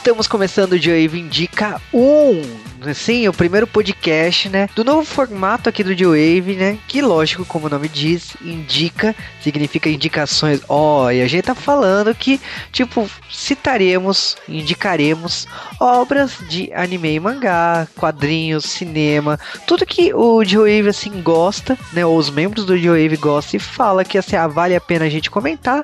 estamos começando o Joe Indica 1 sim, o primeiro podcast, né, do novo formato aqui do G-Wave, né, que lógico, como o nome diz, indica, significa indicações. Ó, oh, e a gente tá falando que, tipo, citaremos, indicaremos obras de anime e mangá, quadrinhos, cinema, tudo que o G-Wave, assim, gosta, né, ou os membros do G-Wave gostam e fala que, assim, ah, vale a pena a gente comentar,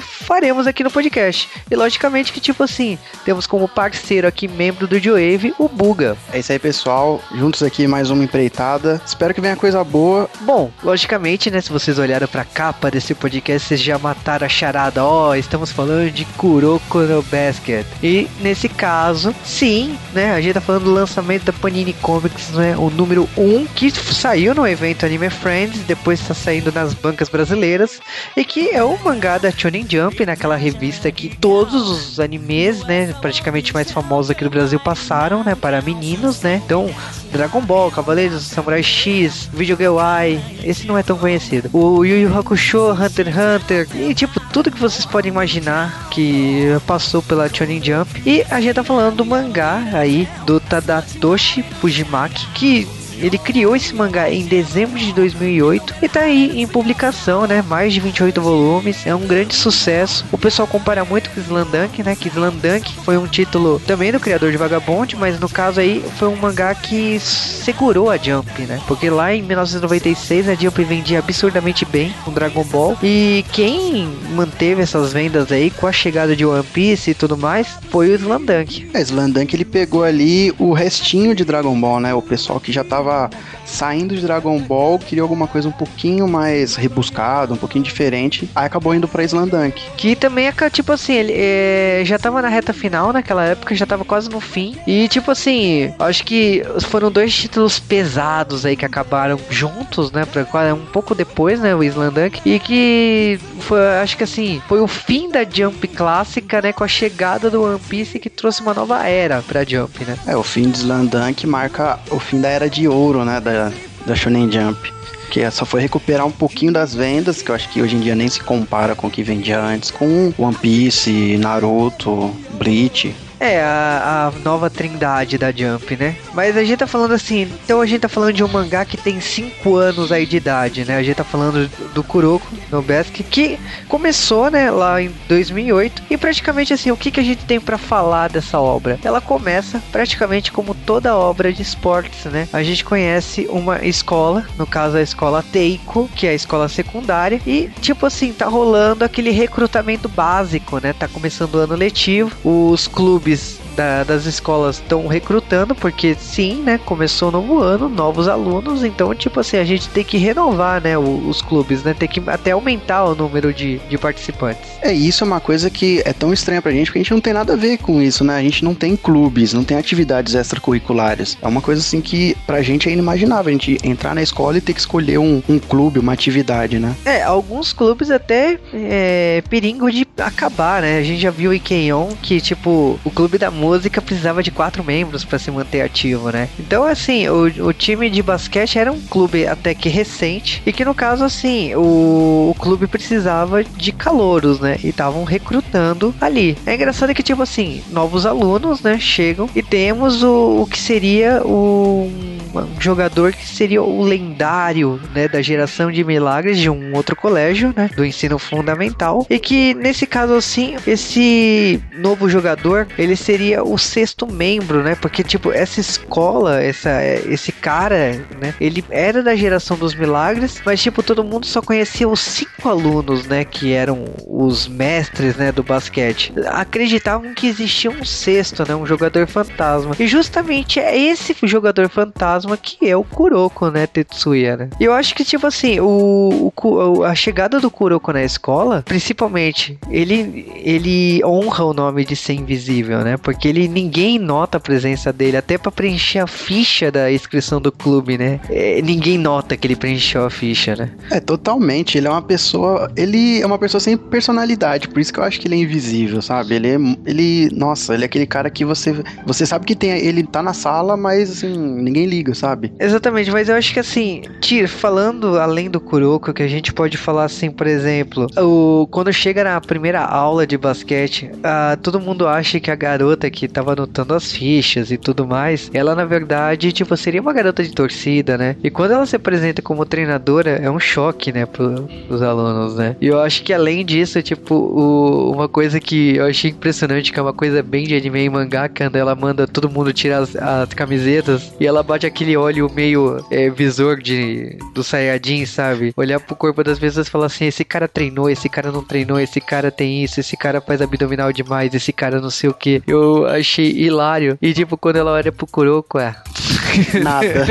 faremos aqui no podcast. E logicamente que, tipo assim, temos como parceiro aqui, membro do G-Wave, o Buga. É isso aí, pessoal. Juntos aqui mais uma empreitada. Espero que venha coisa boa. Bom, logicamente, né? Se vocês olharam pra capa desse podcast, vocês já mataram a charada. Ó, oh, estamos falando de Kuroko no Basket. E nesse caso, sim, né? A gente tá falando do lançamento da Panini Comics, né? O número 1, que saiu no evento Anime Friends, depois tá saindo nas bancas brasileiras. E que é o mangá da Shonen Jump, naquela revista que todos os animes, né? Praticamente mais famosos aqui do Brasil passaram, né? Para meninos né? Então, Dragon Ball, Cavaleiros, Samurai X, Video Girl Eye, esse não é tão conhecido. O Yu Yu Hakusho, Hunter x Hunter, e tipo, tudo que vocês podem imaginar que passou pela Shonen Jump. E a gente tá falando do mangá aí, do Tadatoshi Fujimaki, que ele criou esse mangá em dezembro de 2008 e tá aí em publicação, né? Mais de 28 volumes, é um grande sucesso. O pessoal compara muito com Slandunk, né? Que Slandunk foi um título também do criador de Vagabond, mas no caso aí foi um mangá que segurou a Jump, né? Porque lá em 1996 a Jump vendia absurdamente bem com Dragon Ball e quem manteve essas vendas aí com a chegada de One Piece e tudo mais foi o Slandunk. É, Slandunk ele pegou ali o restinho de Dragon Ball, né? O pessoal que já tava tava saindo de Dragon Ball, queria alguma coisa um pouquinho mais rebuscada, um pouquinho diferente, aí acabou indo pra Islandunk. Que também é tipo assim, ele é, já tava na reta final naquela época, já tava quase no fim. E tipo assim, acho que foram dois títulos pesados aí que acabaram juntos, né? Pra, um pouco depois, né? O Islandunk. E que foi, acho que assim, foi o fim da Jump clássica, né? Com a chegada do One Piece que trouxe uma nova era pra Jump, né? É, o fim de Islandunk marca o fim da era de ouro, né, da, da Shonen Jump. Que só foi recuperar um pouquinho das vendas, que eu acho que hoje em dia nem se compara com o que vendia antes, com One Piece, Naruto, Bleach. É, a, a, nova trindade da Jump, né? Mas a gente tá falando assim, então a gente tá falando de um mangá que tem 5 anos aí de idade, né? A gente tá falando do Kuroko no Basque, que começou, né, lá em 2008. E praticamente assim, o que, que a gente tem para falar dessa obra? Ela começa praticamente como toda obra de esportes, né? A gente conhece uma escola, no caso a escola Teiko, que é a escola secundária, e tipo assim, tá rolando aquele recrutamento básico, né? Tá começando o ano letivo, os clubes clubes da, das escolas estão recrutando, porque sim, né? Começou o novo ano, novos alunos, então, tipo assim, a gente tem que renovar, né? Os, os clubes, né? Tem que até aumentar o número de, de participantes. É, isso é uma coisa que é tão estranha pra gente, porque a gente não tem nada a ver com isso, né? A gente não tem clubes, não tem atividades extracurriculares. É uma coisa assim que pra gente é inimaginável, a gente entrar na escola e ter que escolher um, um clube, uma atividade, né? É, alguns clubes até é, perigo de acabar, né? A gente já viu em Kenyon que, tipo, o clube da música precisava de quatro membros para se manter ativo, né? Então, assim, o, o time de basquete era um clube até que recente e que, no caso, assim, o, o clube precisava de calouros, né? E estavam recrutando ali. É engraçado que, tipo assim, novos alunos, né? Chegam e temos o, o que seria o um jogador que seria o lendário, né, da geração de milagres de um outro colégio, né, do ensino fundamental, e que nesse caso assim, esse novo jogador, ele seria o sexto membro, né, porque tipo, essa escola, essa esse cara, né, ele era da geração dos milagres, mas tipo, todo mundo só conhecia os cinco alunos, né, que eram os mestres, né, do basquete. Acreditavam que existia um sexto, né, um jogador fantasma. E justamente é esse jogador fantasma fantasma que é o Kuroko, né, Tetsuya, né? E eu acho que, tipo assim, o, o, a chegada do Kuroko na escola, principalmente, ele, ele honra o nome de ser invisível, né? Porque ele ninguém nota a presença dele, até para preencher a ficha da inscrição do clube, né? É, ninguém nota que ele preencheu a ficha, né? É, totalmente. Ele é uma pessoa. Ele é uma pessoa sem personalidade, por isso que eu acho que ele é invisível, sabe? Ele é. Ele. Nossa, ele é aquele cara que você. Você sabe que tem. Ele tá na sala, mas assim, ninguém liga sabe? Exatamente, mas eu acho que assim, tira, falando além do Kuroko, que a gente pode falar assim, por exemplo, o, quando chega na primeira aula de basquete, a, todo mundo acha que a garota que tava anotando as fichas e tudo mais, ela na verdade, tipo, seria uma garota de torcida, né? E quando ela se apresenta como treinadora, é um choque, né, pro, pros alunos, né? E eu acho que além disso, tipo, o, uma coisa que eu achei impressionante, que é uma coisa bem de anime e mangá, quando ela manda todo mundo tirar as, as camisetas e ela bate aquele olho meio é, visor de, do Saiyajin, sabe? Olhar pro corpo das pessoas e falar assim: esse cara treinou, esse cara não treinou, esse cara tem isso, esse cara faz abdominal demais, esse cara não sei o que. Eu achei hilário. E tipo, quando ela olha pro Kuroko, é. Nada.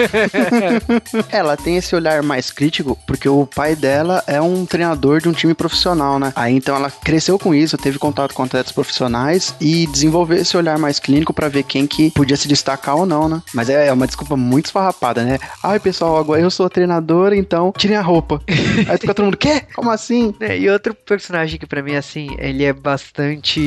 ela tem esse olhar mais crítico porque o pai dela é um treinador de um time profissional, né? Aí então ela cresceu com isso, teve contato com atletas profissionais e desenvolveu esse olhar mais clínico para ver quem que podia se destacar ou não, né? Mas é, é uma desculpa muito esfarrapada, né? Ai, pessoal, agora eu sou treinador, então tirem a roupa. Aí fica todo mundo, quê? Como assim? É, e outro personagem que para mim, assim, ele é bastante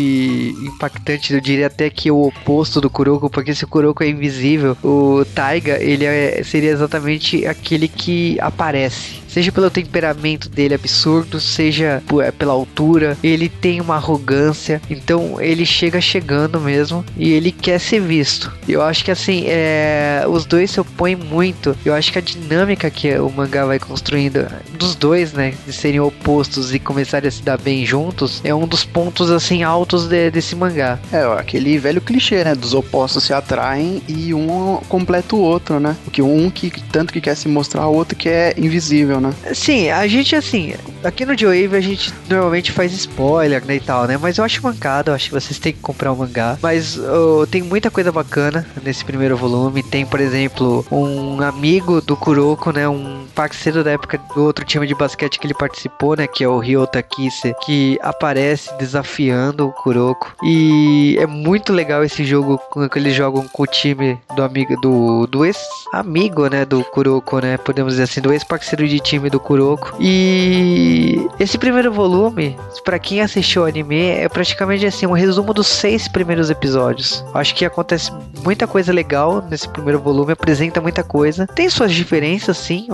impactante, eu diria até que o oposto do Kuroko, porque se o Kuroko é invisível, o Taiga, ele é, seria exatamente aquele que aparece. Seja pelo temperamento dele absurdo, seja é, pela altura, ele tem uma arrogância, então ele chega chegando mesmo e ele quer ser visto. Eu acho que assim, é, os dois se opõem muito. Eu acho que a dinâmica que o mangá vai construindo dos dois, né, de serem opostos e começarem a se dar bem juntos, é um dos pontos assim altos de, desse mangá. É, aquele velho clichê, né, dos opostos se atraem e um completa o outro, né? Porque um que tanto que quer se mostrar, o outro que é invisível, né? Sim, a gente assim, aqui no Joe a gente normalmente faz spoiler, né, e tal, né? Mas eu acho mancada, eu acho que vocês têm que comprar o mangá. Mas uh, tem muita coisa bacana nesse primeiro volume. Tem, por exemplo, um amigo do Kuroko, né? Um parceiro da época do outro time de basquete que ele participou, né? Que é o Ryota Kise, que aparece desafiando o Kuroko. E é muito legal esse jogo que eles jogam com o time do amigo do, do ex-amigo, né? Do Kuroko, né? Podemos dizer assim, do ex-parceiro de time do Kuroko. E esse primeiro volume, para quem assistiu o anime, é praticamente assim um resumo dos seis primeiros episódios. Acho que acontece muita coisa legal nesse primeiro volume, apresenta muita coisa. Tem suas diferenças, sim.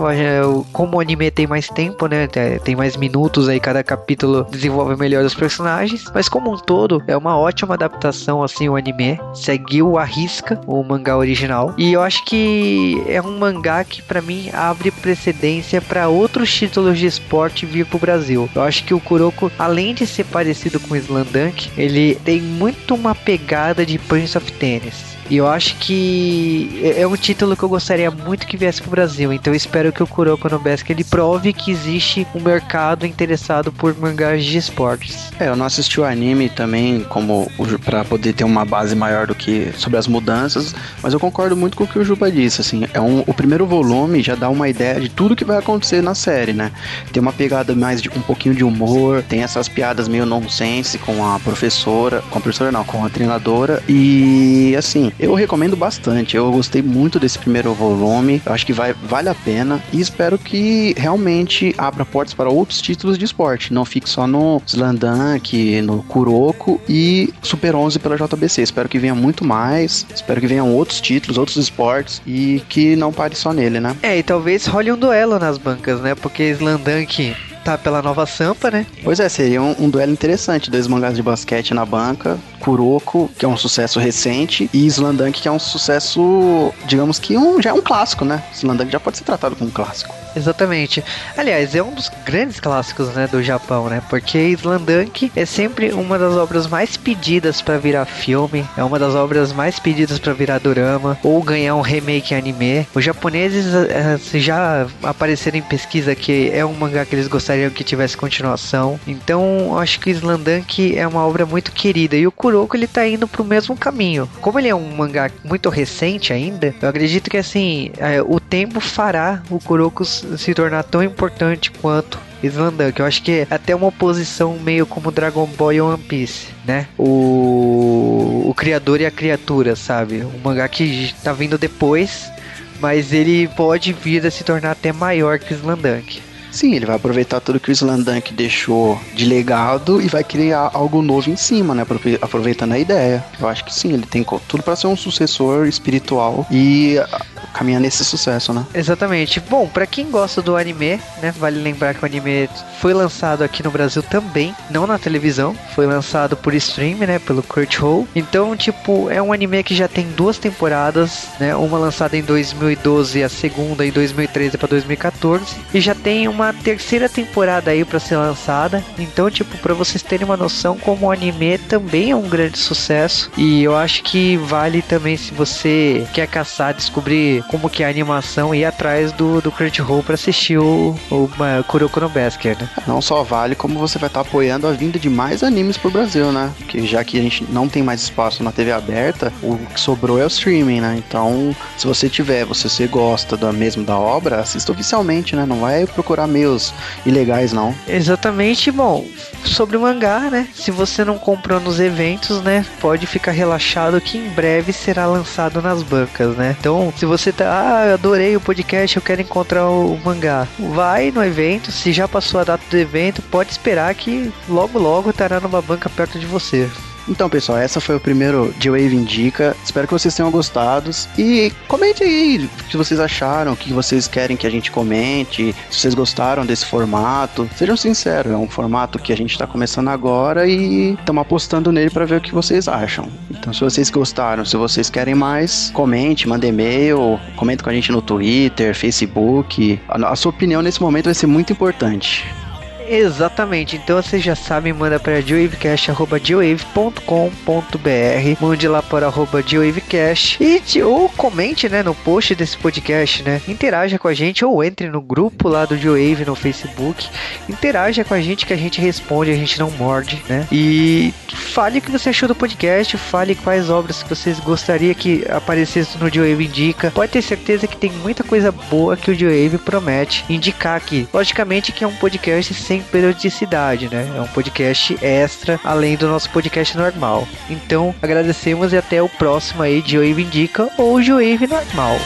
Como o anime tem mais tempo, né? Tem mais minutos aí, cada capítulo desenvolve melhor os personagens. Mas como um todo, é uma ótima adaptação, assim, o anime. Seguiu a risca o mangá original. E eu acho que é um mangá que, para mim, abre precedência para outros títulos de esporte vir pro Brasil. Eu acho que o Kuroko, além de ser parecido com o Slandunk, ele tem muito uma pegada de Prince of Tennis. E eu acho que é, é um título que eu gostaria muito que viesse pro Brasil. Então eu espero que o Kuroko no Basket ele prove que existe um mercado interessado por mangás de esportes. É, eu não assisti o anime também como para poder ter uma base maior do que sobre as mudanças, mas eu concordo muito com o que o Juba disse, assim, é um, o primeiro volume já dá uma ideia de tudo que vai acontecer na série, né? Tem uma pegada mais de um pouquinho de humor, tem essas piadas meio nonsense com a professora, com a professora não, com a treinadora e assim, eu recomendo bastante. Eu gostei muito desse primeiro volume. Eu acho que vai, vale a pena. E espero que realmente abra portas para outros títulos de esporte. Não fique só no Slandunk, no Kuroko e Super 11 pela JBC. Espero que venha muito mais. Espero que venham outros títulos, outros esportes. E que não pare só nele, né? É, e talvez role um duelo nas bancas, né? Porque Slandunk tá pela nova Sampa, né? Pois é, seria um, um, duelo interessante. Dois mangás de basquete na banca. Kuroko, que é um sucesso recente, e Slandunk, que é um sucesso, digamos que um, já é um clássico, né? Slandunk já pode ser tratado como um clássico. Exatamente. Aliás, é um dos grandes clássicos, né, do Japão, né? Porque Slandunk é sempre uma das obras mais pedidas para virar filme, é uma das obras mais pedidas para virar drama ou ganhar um remake anime. Os japoneses uh, já apareceram em pesquisa que é um mangá que eles gostariam que tivesse continuação. Então, acho que Slandunk é uma obra muito querida e o Kuroko ele tá indo pro mesmo caminho. Como ele é um mangá muito recente ainda, eu acredito que assim, uh, o tempo fará o Kuroko se tornar tão importante quanto Slandunk. Eu acho que é até uma oposição meio como Dragon Ball e One Piece, né? O, o criador e a criatura, sabe? Um mangá que tá vindo depois, mas ele pode vir a se tornar até maior que Slandunk. Sim, ele vai aproveitar tudo que o Slandunk deixou de legado e vai criar algo novo em cima, né? Aproveitando a ideia. Eu acho que sim, ele tem tudo para ser um sucessor espiritual e caminhar nesse sucesso, né? Exatamente. Bom, para quem gosta do anime, né, vale lembrar que o anime foi lançado aqui no Brasil também, não na televisão, foi lançado por stream, né, pelo Crunchyroll. Então, tipo, é um anime que já tem duas temporadas, né, uma lançada em 2012 e a segunda em 2013 para 2014, e já tem uma terceira temporada aí para ser lançada. Então, tipo, para vocês terem uma noção como o anime também é um grande sucesso e eu acho que vale também se você quer caçar, descobrir como que é a animação e ir atrás do, do Crunchyroll para assistir o, o Kuroko no Basket, né? Não só vale, como você vai estar tá apoiando a vinda de mais animes pro Brasil, né? Porque já que a gente não tem mais espaço na TV aberta, o que sobrou é o streaming, né? Então, se você tiver, você, você gosta da mesmo da obra, assista oficialmente, né? Não vai procurar meios ilegais, não. Exatamente, bom. Sobre o mangá, né? Se você não comprou nos eventos, né? Pode ficar relaxado que em breve será lançado nas bancas, né? Então, se você tá, ah, adorei o podcast, eu quero encontrar o mangá. Vai no evento, se já passou a data do evento, pode esperar que logo logo estará numa banca perto de você. Então, pessoal, essa foi o primeiro G-Wave Indica. Espero que vocês tenham gostado. E comente aí o que vocês acharam, o que vocês querem que a gente comente, se vocês gostaram desse formato. Sejam sinceros, é um formato que a gente está começando agora e estamos apostando nele para ver o que vocês acham. Então, se vocês gostaram, se vocês querem mais, comente, mande e-mail, comente com a gente no Twitter, Facebook. A, a sua opinião nesse momento vai ser muito importante. Exatamente, então você já sabe, manda para geowavecast.com.br, mande lá para arroba geowavecast e ou comente, né, no post desse podcast, né, interaja com a gente ou entre no grupo lá do Geowave no Facebook, interaja com a gente que a gente responde, a gente não morde, né, e fale o que você achou do podcast, fale quais obras que vocês gostaria que aparecesse no Geowave Indica, pode ter certeza que tem muita coisa boa que o Geowave promete indicar aqui, logicamente que é um podcast sem sem periodicidade, né? É um podcast extra, além do nosso podcast normal. Então, agradecemos e até o próximo aí de Wave Indica ou de Wave Normal.